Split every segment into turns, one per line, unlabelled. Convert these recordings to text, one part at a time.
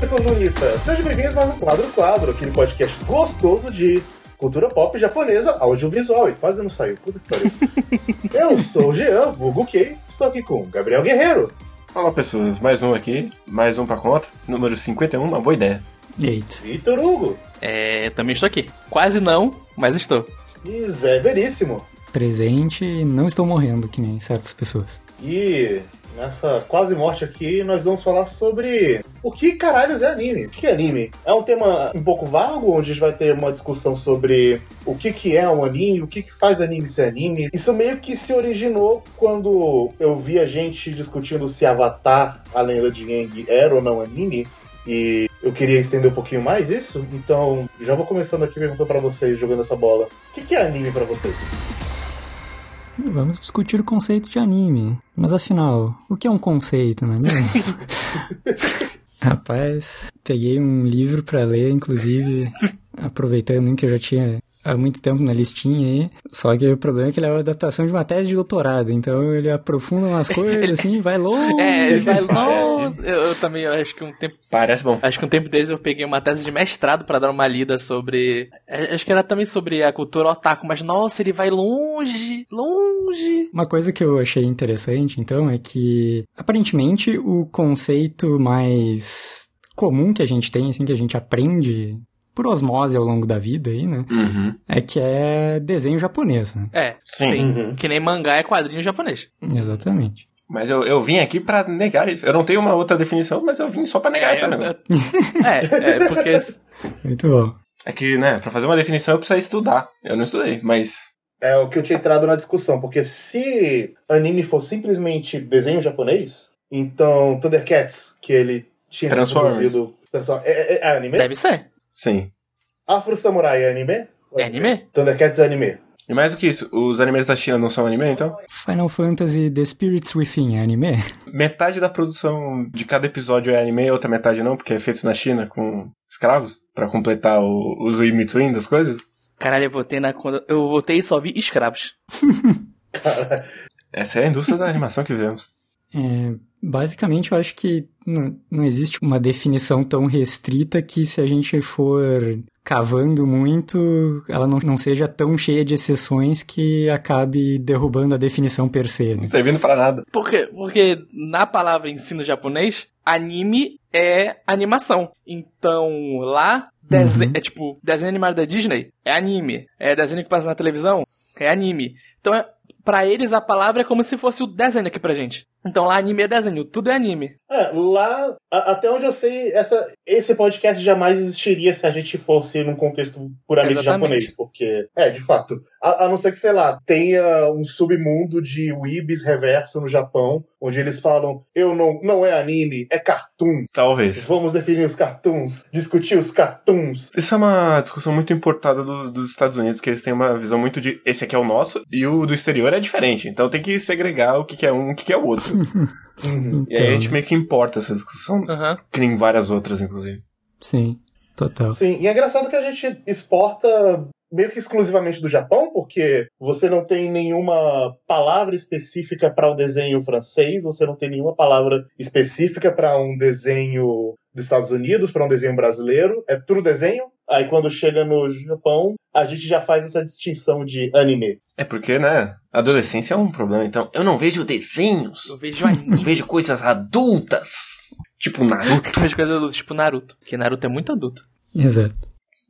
pessoas bonitas! Sejam bem-vindos mais um Quadro Quadro, aquele podcast gostoso de cultura pop japonesa, audiovisual, e quase não saiu, puta que pariu. Eu sou o Jean, vulgo Kei, estou aqui com Gabriel Guerreiro,
Fala pessoas, mais um aqui, mais um pra conta, número 51, uma boa ideia.
Eita.
Vitor Hugo
É, também estou aqui. Quase não, mas estou.
e Zé Veríssimo.
Presente e não estou morrendo, que nem certas pessoas.
E nessa quase morte aqui, nós vamos falar sobre o que caralhos é anime. O que é anime? É um tema um pouco vago, onde a gente vai ter uma discussão sobre o que, que é um anime, o que, que faz anime ser anime. Isso meio que se originou quando eu vi a gente discutindo se Avatar, a lenda de Aang, era ou não anime. E eu queria estender um pouquinho mais isso, então já vou começando aqui perguntando pra vocês, jogando essa bola. O que, que é anime pra vocês?
Vamos discutir o conceito de anime. Mas afinal, o que é um conceito, não é mesmo? Rapaz, peguei um livro pra ler, inclusive, aproveitando que eu já tinha há muito tempo na listinha aí. Só que o problema é que ele é uma adaptação de uma tese de doutorado, então ele aprofunda umas coisas assim, vai longe.
É, ele vai longe. Eu, eu também eu acho que um tempo.
Parece bom.
Acho que um tempo desses eu peguei uma tese de mestrado pra dar uma lida sobre. é, Acho que era também sobre a cultura otaku, mas nossa, ele vai longe, longe.
Uma coisa que eu achei interessante, então, é que aparentemente o conceito mais comum que a gente tem, assim, que a gente aprende por osmose ao longo da vida aí, né?
Uhum.
É que é desenho japonês, né?
É,
Sim.
sim.
Uhum.
Que nem mangá é quadrinho japonês.
Exatamente.
Mas eu, eu vim aqui pra negar isso. Eu não tenho uma outra definição, mas eu vim só pra negar
É,
essa
eu-
mesmo.
é, é, porque.
Muito bom.
É que, né, pra fazer uma definição eu preciso estudar. Eu não estudei, mas.
É o que eu tinha entrado na discussão, porque se anime for simplesmente desenho japonês, então Thundercats, que ele tinha sido
Transformers.
produzido. É, é- é anime?
Deve ser.
Sim.
Afro Samurai é anime?
É anime?
Thundercats é anime.
E mais do que isso, os animes da China não são anime, então?
Final Fantasy The Spirits Within é anime?
Metade da produção de cada episódio é anime, outra metade não, porque é feito na China com escravos, pra completar o, os in-between das coisas.
Caralho, eu votei na. quando- Eu votei e só vi escravos.
Essa é a indústria da animação que vemos.
É, basicamente, eu acho que não, não existe uma definição tão restrita que se a gente for cavando muito, ela não, não seja tão cheia de exceções que acabe derrubando a definição per se. né?
Não servindo pra nada.
Por quê? Porque na palavra ensino japonês, anime é animação. Então, lá,
Uhum.
é tipo, desenho animado da Disney é anime. É desenho que passa na televisão é anime. Então, é, pra eles, a palavra é como se fosse o desenho aqui pra gente. Então, lá, anime é desenho, tudo é anime.
É, lá, a- até onde eu sei, essa, esse podcast jamais existiria se a gente fosse num contexto puramente
Exatamente.
japonês, porque, é, de fato, a, a não ser que, sei lá, tenha um submundo de weebs reverso no Japão, onde eles falam, eu não, não é anime, é cartoon.
Talvez.
Vamos definir os cartoons, discutir os cartoons.
Isso é uma discussão muito importada dos, dos Estados Unidos, que eles têm uma visão muito de esse aqui é o nosso e o do exterior é diferente. Então tem que segregar o que, que é um e o que, que é o outro.
Uhum.
E aí a gente
Então,
meio que importa essa discussão,
Aham.
que nem várias outras, inclusive.
Sim, total.
Sim, e é engraçado que a gente exporta meio que exclusivamente do Japão, porque você não tem nenhuma palavra específica para um desenho francês, você não tem nenhuma palavra específica para um desenho dos Estados Unidos, para um desenho brasileiro, é tudo desenho. Aí quando chega no Japão, a gente já faz essa distinção de anime.
É porque, né, adolescência é um problema. Então, eu não vejo desenhos,
Eu vejo
eu
anime.
vejo coisas adultas. Tipo Naruto.
Eu vejo coisas adultas, tipo Naruto. Porque Naruto é muito adulto.
Exato.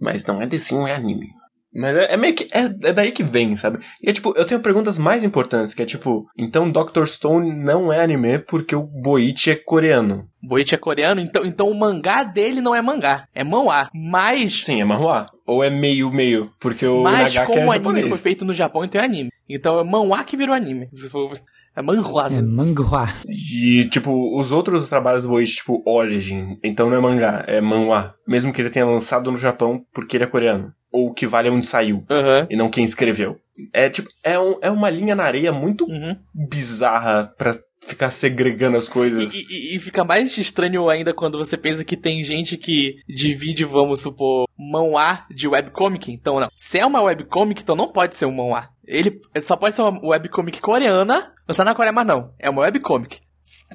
Mas não é desenho, é anime. Mas é, é meio que. É, é daí que vem, sabe? E é tipo, eu tenho perguntas mais importantes, que é tipo, então Dr. Stone não é anime porque o Boichi é coreano.
Boichi é coreano, então, então o mangá dele não é mangá, é manhwa. Mas,
Sim, é manhua. Ou é meio-meio, porque o
mas
Nagaki
como
é
o anime
japonês.
foi feito no Japão, então é anime. Então é manhwa que virou anime. Se for- É manhwa.
É manhwa.
E, tipo, os outros trabalhos do Boichi, tipo, Origin, então não é mangá, é manhwa. Mesmo que ele tenha lançado no Japão porque ele é coreano. Ou o que vale é onde saiu,
Aham.
e não quem escreveu. É, tipo, é, um- é uma linha na areia muito
Uhum.
bizarra pra ficar segregando as
E,
coisas.
e- e fica mais estranho ainda quando você pensa que tem gente que divide, vamos supor, manhwa de webcomic. Então, não. Se é uma webcomic, então não pode ser um manhwa. Ele só pode ser uma webcomic coreana, lançada na Coreia, mas não. É uma webcomic.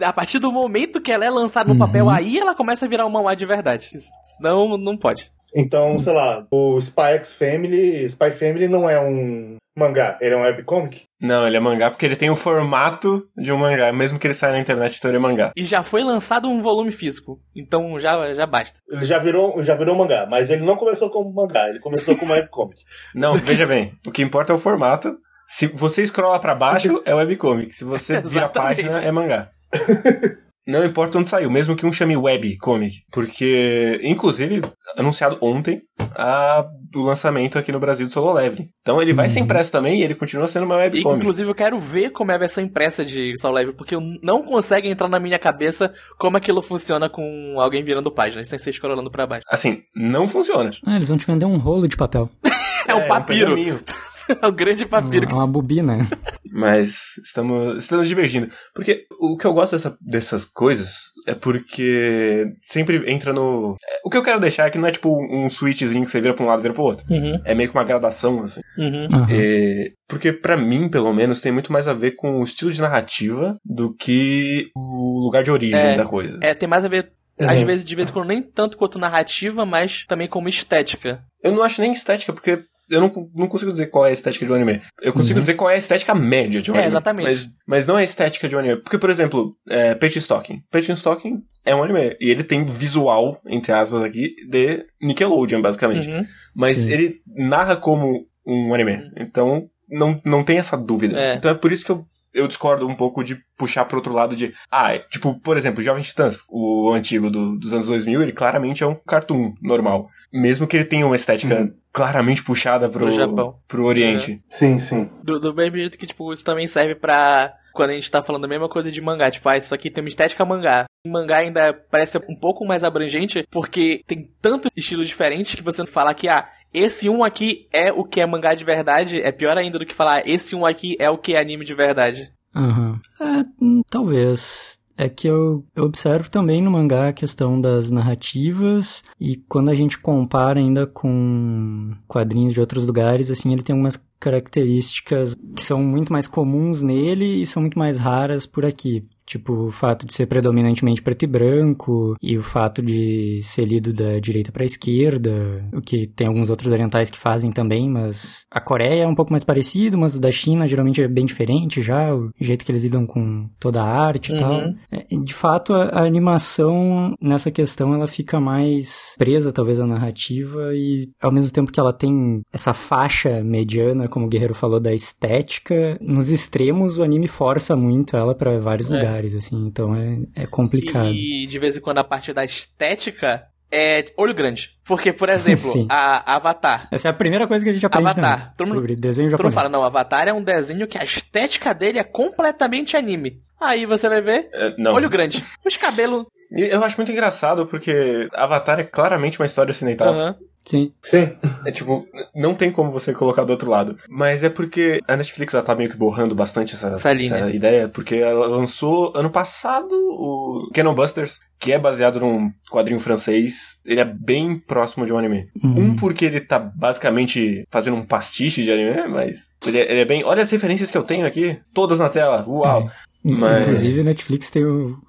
A partir do momento que ela é lançada no
Uhum.
papel, aí ela começa a virar um manhwa de verdade. Não, não pode.
Então, sei lá, o Spy X Family, Spy Family não é um mangá, ele é um webcomic?
Não, ele é mangá porque ele tem o formato de um mangá, mesmo que ele saia na internet, então ele é mangá.
E já foi lançado um volume físico. Então já, já basta.
Ele já virou, já virou mangá, mas ele não começou como mangá, ele começou como webcomic.
Não, veja bem, o que importa é o formato. Se você scrolla pra baixo, é webcomic. Se você vira a página, é mangá. Não importa onde saiu, mesmo que um chame webcomic. Porque, inclusive, anunciado ontem a, o lançamento aqui no Brasil do Solo Leveling. Então ele vai
Uhum.
ser impresso também e ele continua sendo uma
E,
webcomic.
inclusive, eu quero ver como é a versão impressa de Soul Level, porque eu não consegue entrar na minha cabeça como aquilo funciona com alguém virando páginas, sem ser scrollando pra baixo.
Assim, não funciona.
Ah, eles vão te vender um rolo de papel.
É, um papiro.
pergaminho.
É um grande papiro.
Uma, uma bobina.
Mas estamos, estamos divergindo. Porque o que eu gosto dessa- dessas coisas é porque sempre entra no. é, O que eu quero deixar é que não é tipo um switchzinho que você vira pra um lado e vira pro outro.
Uhum,
É meio que uma gradação, assim.
uhum.
Aham.
É, porque pra mim, pelo menos, tem muito mais a ver com o estilo de narrativa do que o lugar de origem
É.
da coisa.
É, tem mais a ver, às
Uhum.
vezes, de vez em quando, nem tanto quanto narrativa, mas também como estética.
Eu não acho nem estética, porque eu não, não consigo dizer qual é a estética de um anime. Eu consigo
Uhum.
dizer qual é a estética média de um
É,
anime.
exatamente.
Mas, mas não é a estética de um anime. Porque, por exemplo, é, Page Stocking. Page Stocking é um anime. E ele tem visual, entre aspas aqui, de Nickelodeon, basicamente.
Uhum.
Mas
Sim.
ele narra como um anime. Então, não, não tem essa dúvida.
É.
Então é por isso que eu, eu discordo um pouco de puxar pro outro lado de. Ah, é, tipo, por exemplo, Jovem Titãs, o antigo do- dos anos 2000, ele claramente é um cartoon normal. Mesmo que ele tenha uma estética
Uhum.
Claramente puxada pro,
Pro Japão.
pro Oriente.
Sim, sim.
Do, do mesmo jeito que, tipo, isso também serve pra. Quando a gente tá falando a mesma coisa de mangá, tipo, ah, isso aqui tem uma estética mangá. Em mangá ainda parece um pouco mais abrangente, porque tem tantos estilos diferentes que você não falar que, ah, esse um aqui é o que é mangá de verdade, é pior ainda do que falar, esse um aqui é o que é anime de verdade.
Aham. É, hum, talvez. É que eu, eu observo também no mangá a questão das narrativas e quando a gente compara ainda com quadrinhos de outros lugares, assim, ele tem algumas características que são muito mais comuns nele e são muito mais raras por aqui. Tipo, o fato de ser predominantemente preto e branco, e o fato de ser lido da direita para a esquerda, o que tem alguns outros orientais que fazem também, mas a Coreia é um pouco mais parecido, mas da China geralmente é bem diferente já, o jeito que eles lidam com toda a arte e
Uhum.
tal. É, De fato, a, a animação nessa questão ela fica mais presa talvez à narrativa e ao mesmo tempo que ela tem essa faixa mediana, como o Guerreiro falou, da estética, nos extremos o anime força muito ela para vários
É.
lugares, assim, então é, é complicado.
E de vez em quando a parte da estética é olho grande. Porque, por exemplo,
Sim.
a Avatar.
Essa é a primeira coisa que a gente aprende
Avatar.
também,
Todo mundo-
desenho
Tu não
japonês.
fala, não, Avatar é um desenho que a estética dele é completamente anime. Aí você vai ver,
É, não.
olho grande. Os cabelos.
Eu acho muito engraçado porque Avatar é claramente uma história ocidental.
aham.
Sim.
Sim.
É tipo, não tem como você colocar do outro lado. Mas é porque a Netflix ela tá meio que borrando bastante essa,
Essa linha.
essa ideia, porque ela lançou ano passado o Cannon Busters, que é baseado num quadrinho francês. Ele é bem próximo de um anime.
Uhum.
Um porque ele tá basicamente fazendo um pastiche de anime, mas ele é, ele é bem. Olha as referências que eu tenho aqui, todas na tela. Uau!
É.
Mas-
Inclusive, a Netflix tem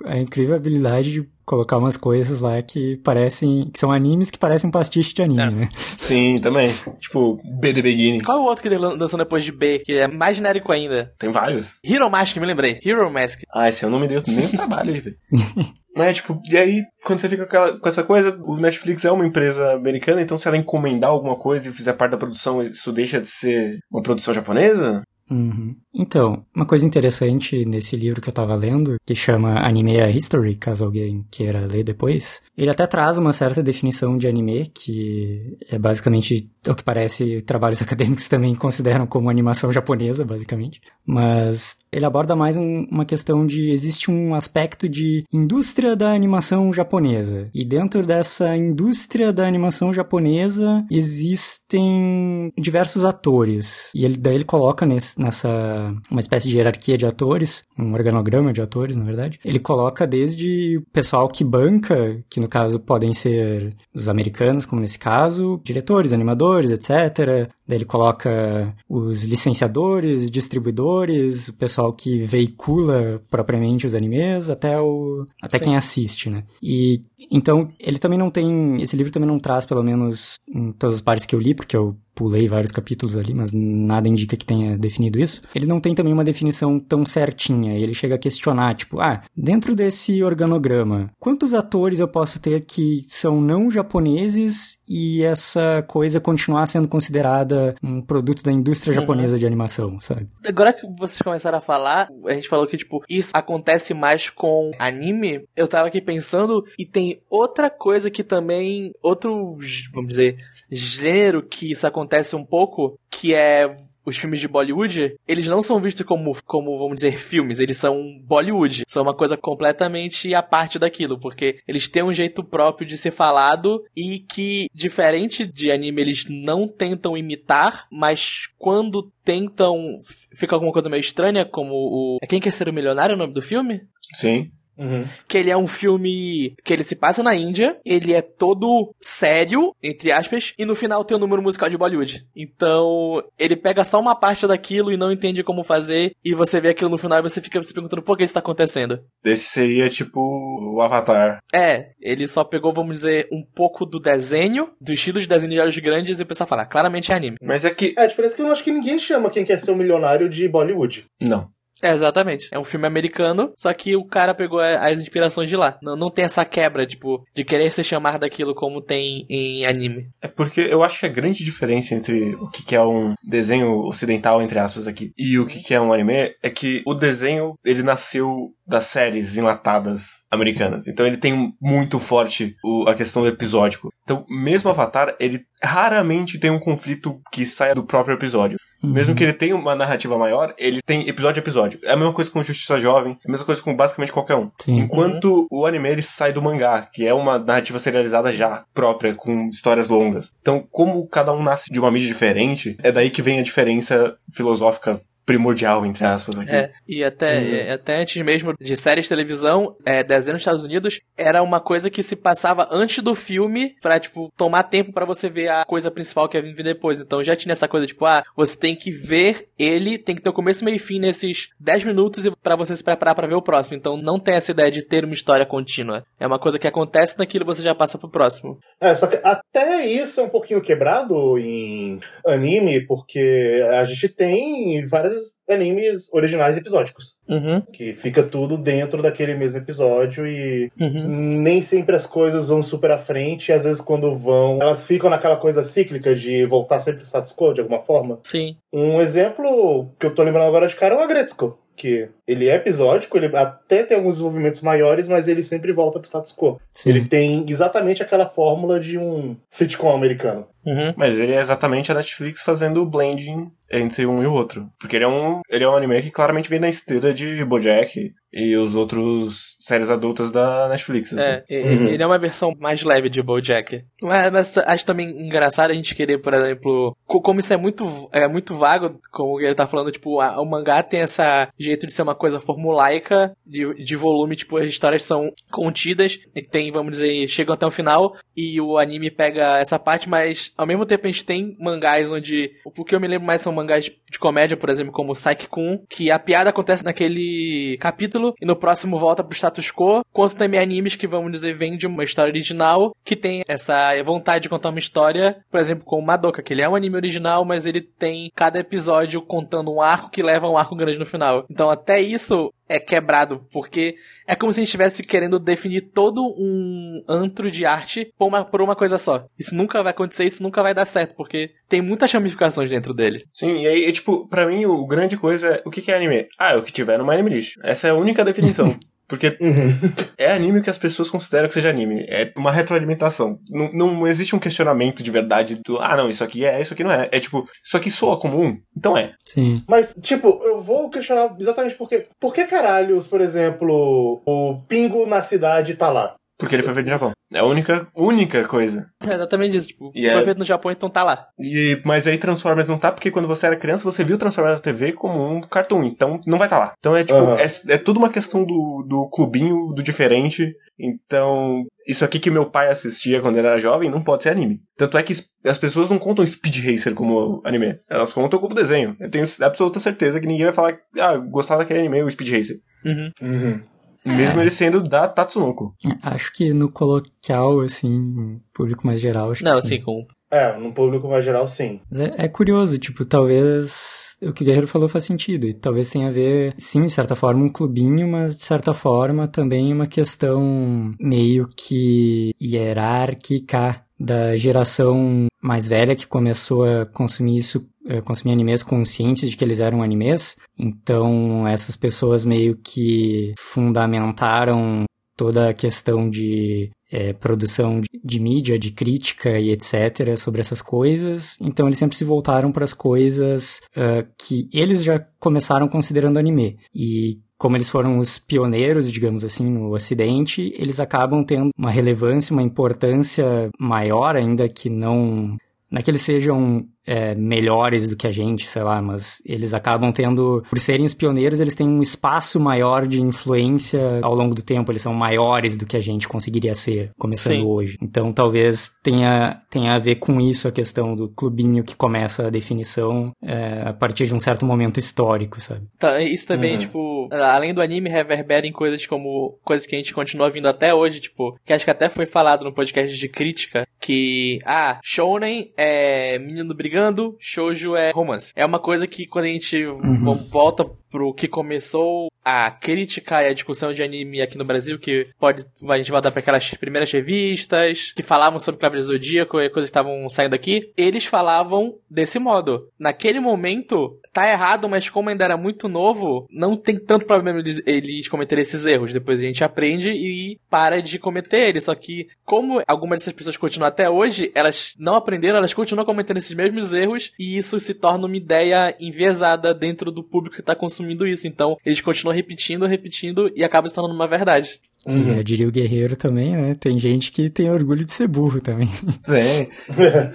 a incrível habilidade de colocar umas coisas lá que parecem. que são animes que parecem pastiche de anime,
É.
né?
Sim, também. Tipo, B The Beginning.
Qual é o outro que lançou depois de B, que é mais genérico ainda?
Tem vários.
Hero Mask, me lembrei. Hero Mask.
Ah, esse eu não me deu nem o trabalho de ver. Mas, tipo, e aí, quando você fica com, aquela- com essa coisa, o Netflix é uma empresa americana, então se ela encomendar alguma coisa e fizer parte da produção, isso deixa de ser uma produção japonesa?
Uhum. Então, uma coisa interessante nesse livro que eu tava lendo, que chama Anime a History, caso alguém queira ler depois, ele até traz uma certa definição de anime, que é basicamente o que parece trabalhos acadêmicos também consideram como animação japonesa, basicamente. Mas ele aborda mais um- uma questão de existe um aspecto de indústria da animação japonesa. E dentro dessa indústria da animação japonesa existem diversos atores. E ele, daí ele coloca nesse, nessa uma espécie de hierarquia de atores, um organograma de atores, na verdade. Ele coloca desde o pessoal que banca, que no caso podem ser os americanos, como nesse caso, diretores, animadores, etc. Daí ele coloca os licenciadores, distribuidores, o pessoal que veicula propriamente os animes, até o até Sim. quem assiste, né? E então ele também não tem, esse livro também não traz pelo menos em todas as partes que eu li, porque eu pulei vários capítulos ali, mas nada indica que tenha definido isso. Ele não tem também uma definição tão certinha. Ele chega a questionar, tipo, ah, dentro desse organograma, quantos atores eu posso ter que são não japoneses e essa coisa continuar sendo considerada um produto da indústria uhum. japonesa uhum. de animação, sabe?
Agora que vocês começaram a falar, a gente falou que, tipo, isso acontece mais com anime. Eu tava aqui pensando e tem outra coisa que também, outro, vamos dizer, gênero que isso acontece um pouco, que é os filmes de Bollywood, eles não são vistos como, como, vamos dizer, filmes, eles são Bollywood. São uma coisa completamente à parte daquilo, porque eles têm um jeito próprio de ser falado e que, diferente de anime, eles não tentam imitar, mas quando tentam, fica alguma coisa meio estranha, como o. É Quem Quer Ser o Milionário, o nome do filme?
Sim.
Uhum. Que ele é um filme que ele se passa na Índia, ele é todo sério, entre aspas, e no final tem o um número musical de Bollywood. Então, ele pega só uma parte daquilo e não entende como fazer, e você vê aquilo no final e você fica se perguntando por que isso tá acontecendo.
Esse seria tipo o Avatar.
É, ele só pegou, vamos dizer, um pouco do desenho, do estilo de desenho de olhos grandes, e o pessoal fala, claramente é anime.
Mas é que.
É, a diferença é que eu acho que ninguém chama quem quer ser um milionário de Bollywood.
Não.
É, exatamente. É um filme americano, só que o cara pegou as inspirações de lá. Não, não tem essa quebra, tipo, de querer se chamar daquilo como tem em anime.
É porque eu acho que a grande diferença entre o que é um desenho ocidental, entre aspas, aqui, e o que é um anime, é que o desenho, ele nasceu das séries enlatadas americanas. Então ele tem muito forte o, a questão do episódico. Então, mesmo Avatar, ele raramente tem um conflito que saia do próprio episódio. Uhum. Mesmo que ele tenha uma narrativa maior, ele tem episódio a episódio. É a mesma coisa com Justiça Jovem, é a mesma coisa com basicamente qualquer um. Sim. Enquanto o anime ele sai do mangá, que é uma narrativa serializada já própria, com histórias longas. Então, como cada um nasce de uma mídia diferente, é daí que vem a diferença filosófica primordial, entre aspas, aqui.
É, e até, uhum. É, até antes mesmo de séries de televisão, é, desenho nos Estados Unidos, era uma coisa que se passava antes do filme pra, tipo, tomar tempo para você ver a coisa principal que ia vir depois. Então já tinha essa coisa, tipo, ah, você tem que ver ele, tem que ter o começo, meio e fim nesses 10 minutos para você se preparar para ver o próximo. Então não tem essa ideia de ter uma história contínua. É uma coisa que acontece naquilo você já passa pro próximo.
É, só que até isso é um pouquinho quebrado em anime, porque a gente tem várias animes originais episódicos.
Uhum.
Que fica tudo dentro daquele mesmo episódio e uhum. nem sempre as coisas vão super à frente. E às vezes, quando vão, elas ficam naquela coisa cíclica de voltar sempre ao status quo de alguma forma.
Sim.
Um exemplo que eu tô lembrando agora de cara é o Agretsuko que ele é episódico, ele até tem alguns desenvolvimentos maiores, mas ele sempre volta pro status quo. Sim. Ele tem exatamente aquela fórmula de um sitcom americano.
Uhum. Mas ele é exatamente a Netflix fazendo o blending entre um e o outro. Porque ele é um, ele é um anime que claramente vem da esteira de Bojack e os outros séries adultas da Netflix.
Assim. É, uhum. ele é uma versão mais leve de Bojack. Mas, mas acho também engraçado a gente querer, por exemplo, como isso é muito, é muito vago, como ele tá falando, tipo, a, o mangá tem essa jeito de ser uma coisa formulaica, de, de volume, tipo, as histórias são contidas e tem, vamos dizer, chegam até o final e o anime pega essa parte, mas ao mesmo tempo a gente tem mangás onde, o que eu me lembro mais são mangás de comédia, por exemplo, como Psyche-kun, que a piada acontece naquele capítulo e no próximo volta pro status quo, quanto também animes que, vamos dizer, vêm de uma história original, que tem essa vontade de contar uma história, por exemplo, com Madoka, que ele é um anime original, mas ele tem cada episódio contando um arco que leva a um arco grande no final. Então até isso é quebrado, porque é como se a gente estivesse querendo definir todo um antro de arte por uma, por uma coisa só. Isso nunca vai acontecer, isso nunca vai dar certo, porque tem muitas ramificações dentro dele.
Sim, e aí, tipo, pra mim, o grande coisa é, o que é anime? Ah, é o que tiver no Anime List. Essa é a única definição. Porque uhum. é anime que as pessoas consideram que seja anime. É uma retroalimentação. Não, não existe um questionamento de verdade do, ah, não, isso aqui é, isso aqui não é. É tipo, isso aqui soa comum, então é.
Sim.
Mas, tipo, eu vou questionar exatamente porque. Por que caralhos, por exemplo, o pingo na cidade tá lá?
Porque ele foi feito no Japão. É a única, única coisa.
É exatamente isso. Tipo,
E é-
foi feito no Japão, então tá lá.
E, mas aí Transformers não tá, porque quando você era criança, você viu Transformers na TV como um cartoon, então não vai estar lá. Então é tipo,
Aham.
é, é tudo uma questão do, do clubinho, do diferente. Então, isso aqui que meu pai assistia quando ele era jovem não pode ser anime. Tanto é que as pessoas não contam Speed Racer como anime. Elas contam como desenho. Eu tenho absoluta certeza que ninguém vai falar, ah, gostava daquele anime, o Speed Racer.
Uhum.
Uhum.
Mesmo ele sendo da Tatsunoko.
Acho que no coloquial, assim, público mais geral, acho
Não,
que sim.
assim, com.
É, no público mais geral, sim.
Mas é, é curioso, tipo, talvez o que o Guerreiro falou faz sentido. E talvez tenha a ver, sim, de certa forma, um clubinho, mas de certa forma também uma questão meio que hierárquica da geração mais velha que começou a consumir isso, consumir animes conscientes de que eles eram animes. Então, essas pessoas meio que fundamentaram toda a questão de é, produção de, de mídia, de crítica e etc. sobre essas coisas. Então eles sempre se voltaram para as coisas ah, que eles já começaram considerando anime. E como eles foram os pioneiros, digamos assim, no Ocidente, eles acabam tendo uma relevância, uma importância maior, ainda que não. Não é que eles sejam é, melhores do que a gente, sei lá, mas eles acabam tendo, por serem os pioneiros, eles têm um espaço maior de influência ao longo do tempo, eles são maiores do que a gente conseguiria ser, começando
Sim.
hoje. Então talvez tenha, tenha a ver com isso a questão do clubinho que começa a definição é, a partir de um certo momento histórico, sabe?
Tá, isso também,
Uhum.
tipo, além do anime, reverbera em coisas como. coisas que a gente continua vindo até hoje, tipo, que acho que até foi falado no podcast de crítica, que, ah, Shounen é menino brigando, Shoujo é romance. É uma coisa que quando a gente vo- volta pro que começou a crítica e a discussão de anime aqui no Brasil, que pode, a gente voltar para aquelas primeiras revistas que falavam sobre Cavaleiro Zodíaco e coisas que estavam saindo aqui, eles falavam desse modo. Naquele momento, tá errado, mas como ainda era muito novo, não tem tanto problema eles cometerem esses erros. Depois a gente aprende e para de cometer eles. Só que, como algumas dessas pessoas continuam até hoje, elas não aprenderam, elas continuam cometendo esses mesmos erros e isso se torna uma ideia enviesada dentro do público que tá consumindo isso. Então, eles continuam repetindo, repetindo e acaba se tornando uma verdade.
Uhum.
Já diria o Guerreiro também, né? Tem gente que tem orgulho de ser burro também.
Tem.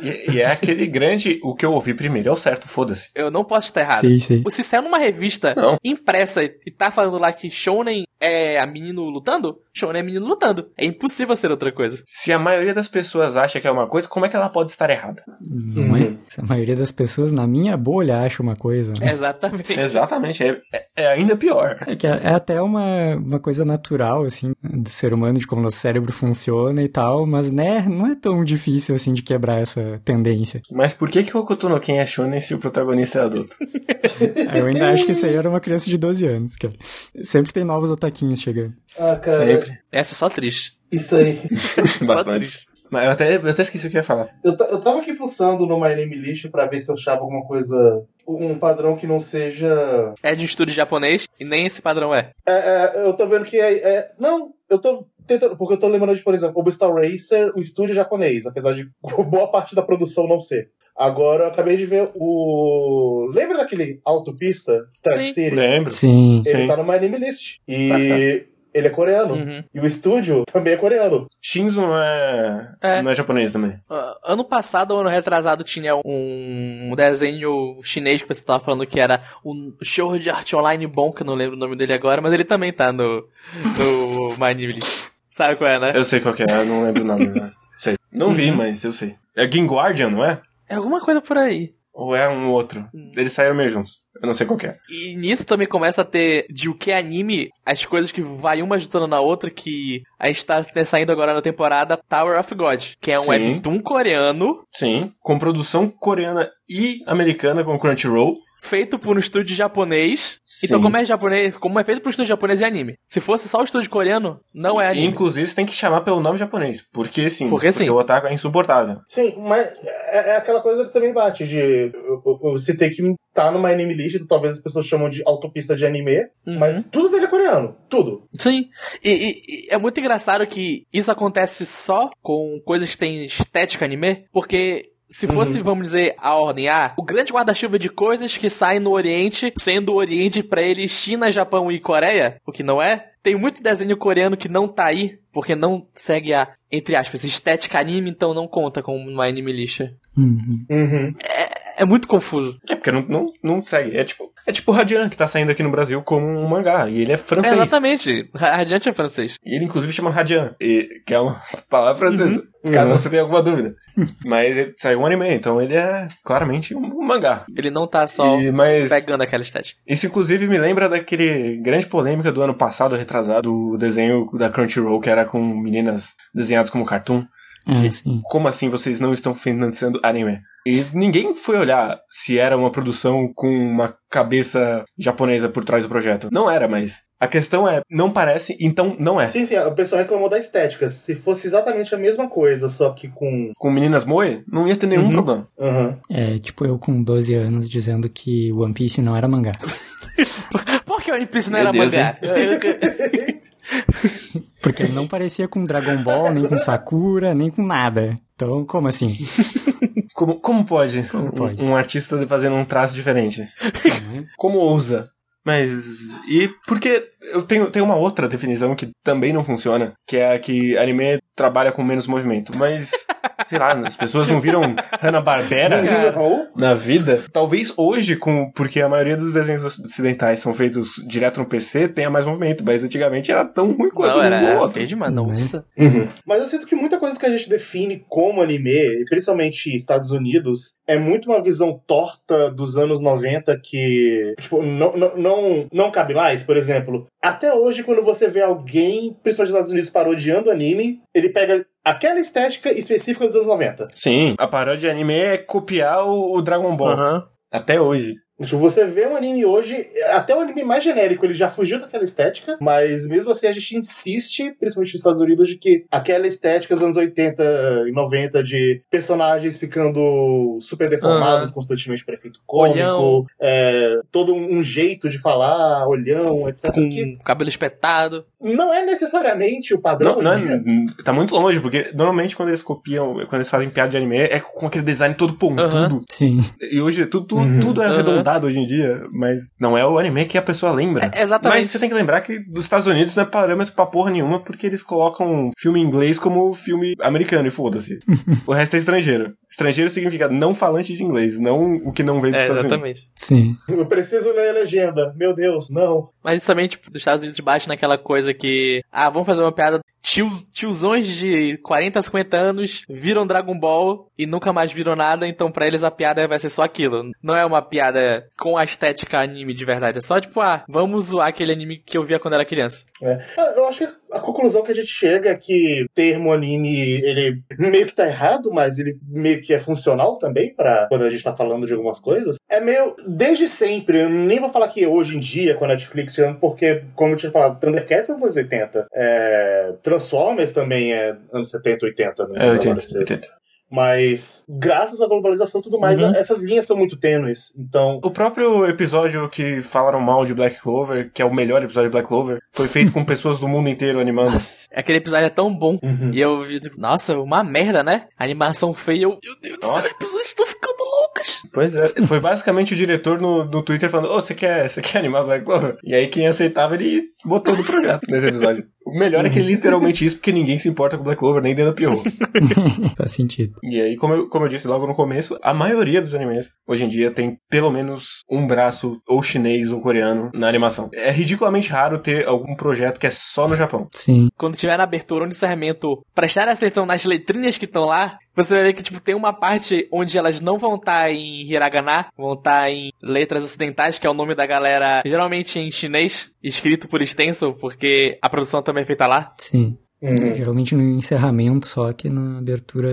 E, e é aquele grande. O que eu ouvi primeiro é o certo, foda-se.
Eu não posso estar errado.
Sim, sim.
Se saiu numa revista
Não.
impressa e tá falando lá que Shonen é a menino lutando, Shonen é menino lutando. É impossível ser outra coisa.
Se a maioria das pessoas acha que é uma coisa, como é que ela pode estar errada?
Não é?
Uhum.
Se a maioria das pessoas na minha bolha acha uma coisa. né?
Exatamente.
Exatamente, é, é- é ainda pior.
É que é é até uma, uma coisa natural, assim, do ser humano, de como nosso cérebro funciona e tal, mas, né, não é tão difícil, assim, de quebrar essa tendência.
Mas por que que o Hokuto no Ken é shonen se o protagonista é adulto?
Eu ainda acho que isso aí era uma criança de 12 anos, cara. Sempre tem novos otaquinhos chegando.
Ah, cara,
Sempre.
Essa é só triste.
isso aí.
Só
Bastante. Mas eu até, eu até esqueci o que eu ia falar.
Eu, eu tava aqui fuçando no My Name List pra ver se eu achava alguma coisa. Um padrão que não seja.
É de um estúdio japonês e nem esse padrão é.
É, é, eu tô vendo que é, é- Não, eu tô tentando. Porque eu tô lembrando de, por exemplo, o Star Racer, o estúdio é japonês, apesar de boa parte da produção não ser. Agora eu acabei de ver o. Lembra daquele autopista?
Sim.
City?
Lembro.
Sim.
Ele
Sim.
tá no My Name List. E ele é coreano.
Uhum.
E o estúdio também é coreano.
Shinzo não é,
É.
não é japonês também.
Ah, ano passado ou ano retrasado tinha um desenho chinês que você tava falando que era um show de arte online bom, que eu não lembro o nome dele agora, mas ele também tá no, no My. Sabe qual é, né?
Eu sei qual que é, eu não lembro o nome. Né? Sei. Não vi, mas eu sei. É Game Guardian, não é?
É alguma coisa por aí.
Ou é um outro? Eles saíram meio juntos. Eu não sei qual que é.
E nisso também começa a ter de o que é anime, as coisas que vai uma ajudando na outra, que a gente tá saindo agora na temporada Tower of God, que é um
Sim.
webtoon coreano,
Sim. Com produção coreana e americana com Crunchyroll.
Feito por um estúdio japonês. Então,
Sim.
como é japonês, como é feito por um estúdio japonês e anime. Se fosse só o estúdio coreano, não é
E,
anime.
inclusive, você tem que chamar pelo nome japonês. Porque sim.
Porque sim.
o otaku é insuportável.
Sim, mas é, é aquela coisa que também bate de você ter que estar numa anime list, talvez as pessoas chamam de autopista de anime,
Uhum.
mas tudo dele é coreano. Tudo.
Sim. E, e- e é muito engraçado que isso acontece só com coisas que têm estética anime, porque. Se fosse, vamos dizer, a ordem A, o grande guarda-chuva de coisas que saem no Oriente, sendo o Oriente pra eles China, Japão e Coreia, o que não é, tem muito desenho coreano que não tá aí, porque não segue a, entre aspas, estética anime, então não conta como uma anime lixa.
Uhum.
Uhum.
É muito confuso.
É, porque não, não, não segue. É tipo, é tipo o Radiant, que tá saindo aqui no Brasil como um mangá. E ele é francês.
É, exatamente. Radiante é francês.
E ele, inclusive, chama Radiant, e, que é uma palavra francesa.
Uhum.
Caso
Uhum.
você tenha alguma dúvida. Mas ele saiu um anime, então ele é claramente um, um mangá.
Ele não tá só
E, mas
pegando aquela estética.
isso, inclusive, me lembra daquele grande polêmica do ano passado, retrasado, do desenho da Crunchyroll, que era com meninas desenhadas como cartoon.
É.
Como assim vocês não estão financiando anime? E ninguém foi olhar se era uma produção com uma cabeça japonesa por trás do projeto. Não era, mas a questão é, não parece, então não é.
Sim, sim, a pessoa reclamou da estética. Se fosse exatamente a mesma coisa, só que com.
Com meninas moe, não ia ter nenhum
Uhum.
problema.
Aham.
É tipo eu com 12 anos dizendo que One Piece não era mangá.
Por que o One Piece não
Meu
era
Deus,
mangá?
Porque ele não parecia com Dragon Ball, nem com Sakura, nem com nada. Então, como assim?
Como, como pode,
Como
um-
pode?
Um, artista fazendo um traço diferente? Como ousa? Mas. E porque eu tenho, tenho uma outra definição que também não funciona, que é a que anime trabalha com menos movimento. Mas, sei lá, as pessoas não viram Hanna-Barbera na vida. Talvez hoje, com, porque a maioria dos desenhos ocidentais são feitos direto no PC, tenha mais movimento, mas antigamente era tão ruim quanto
Não, era, era
outro.
feio demais,
Não é?
nossa.
Mas eu sinto que muita coisa que a gente define como anime, e principalmente Estados Unidos, é muito uma visão torta dos anos 90 que, tipo, não, não, não, não cabe mais. Por exemplo, até hoje, quando você vê alguém, principalmente nos Estados Unidos, parodiando anime, ele pega aquela estética específica dos anos 90.
Sim, a paródia de anime é copiar o, o Dragon Ball.
Aham.
Até hoje.
Tipo, você vê um anime hoje, até o anime mais genérico, ele já fugiu daquela estética, mas mesmo assim a gente insiste, principalmente nos Estados Unidos, de que aquela estética dos anos 80 e 90 de personagens ficando super deformados, constantemente para efeito cômico, é, todo um jeito de falar, olhão, etc. Que
Com cabelo espetado.
não é necessariamente o padrão.
Não, não é, tá muito longe, porque normalmente quando eles copiam, quando eles fazem piada de anime, é com aquele design todo pontudo.
Sim.
E hoje tudo, tudo,
Uhum.
tudo é
Aham.
Hoje em dia, mas não é o anime que a pessoa lembra.
É, exatamente.
Mas você tem que lembrar que os Estados Unidos não é parâmetro pra porra nenhuma, porque eles colocam filme em inglês como filme americano, e foda-se. o resto é estrangeiro. Estrangeiro significa não falante de inglês, não o que não veio dos
É,
Estados Unidos.
exatamente.
Sim.
Eu preciso ler a legenda. Meu Deus, não.
Mas isso também, tipo, dos Estados Unidos bate naquela coisa que. Ah, vamos fazer uma piada. Tios, tiozões de 40, 50 anos viram Dragon Ball e nunca mais viram nada, então pra eles a piada vai ser só aquilo. Não é uma piada com a estética anime de verdade. É só tipo, ah, vamos zoar aquele anime que eu via quando era criança.
É. Ah, Eu acho que a conclusão que a gente chega é que o termo anime, ele meio que tá errado, mas ele meio que é funcional também para quando a gente tá falando de algumas coisas. É meio, desde sempre, eu nem vou falar que hoje em dia com a Netflix, porque, como eu tinha falado, Thundercats é anos 80, é, Transformers também é anos 70, 80, né?
É, 80,
Agora, se-
80.
Mas, graças à globalização e tudo mais,
Uhum.
essas linhas são muito tênues. Então,
O próprio episódio que falaram mal de Black Clover, que é o melhor episódio de Black Clover, foi feito com pessoas do mundo inteiro animando.
Nossa, aquele episódio é tão bom.
Uhum.
E eu vi, tipo, nossa, uma merda, né? Animação feia. Eu, meu Deus do
Nossa.
céu, os episódios estão ficando loucos.
Pois é, foi basicamente o diretor no, no Twitter falando, ô, você quer, você quer animar Black Clover? E aí quem aceitava, ele botou no projeto nesse episódio. O melhor é que ele literalmente isso, porque ninguém se importa com Black Clover, nem dentro da Pierrot.
Faz sentido.
E aí, como eu, como eu disse logo no começo, a maioria dos animes, hoje em dia, tem pelo menos um braço ou chinês ou coreano na animação. É ridiculamente raro ter algum projeto que é só no Japão.
Sim.
Quando tiver na abertura ou no encerramento, prestar atenção nas letrinhas que estão lá, você vai ver que, tipo, tem uma parte onde elas não vão estar em hiragana, vão estar em letras ocidentais, que é o nome da galera, geralmente em chinês, escrito por stencil, porque a produção também é feita lá.
Sim.
Uhum.
Geralmente no encerramento, só que na abertura,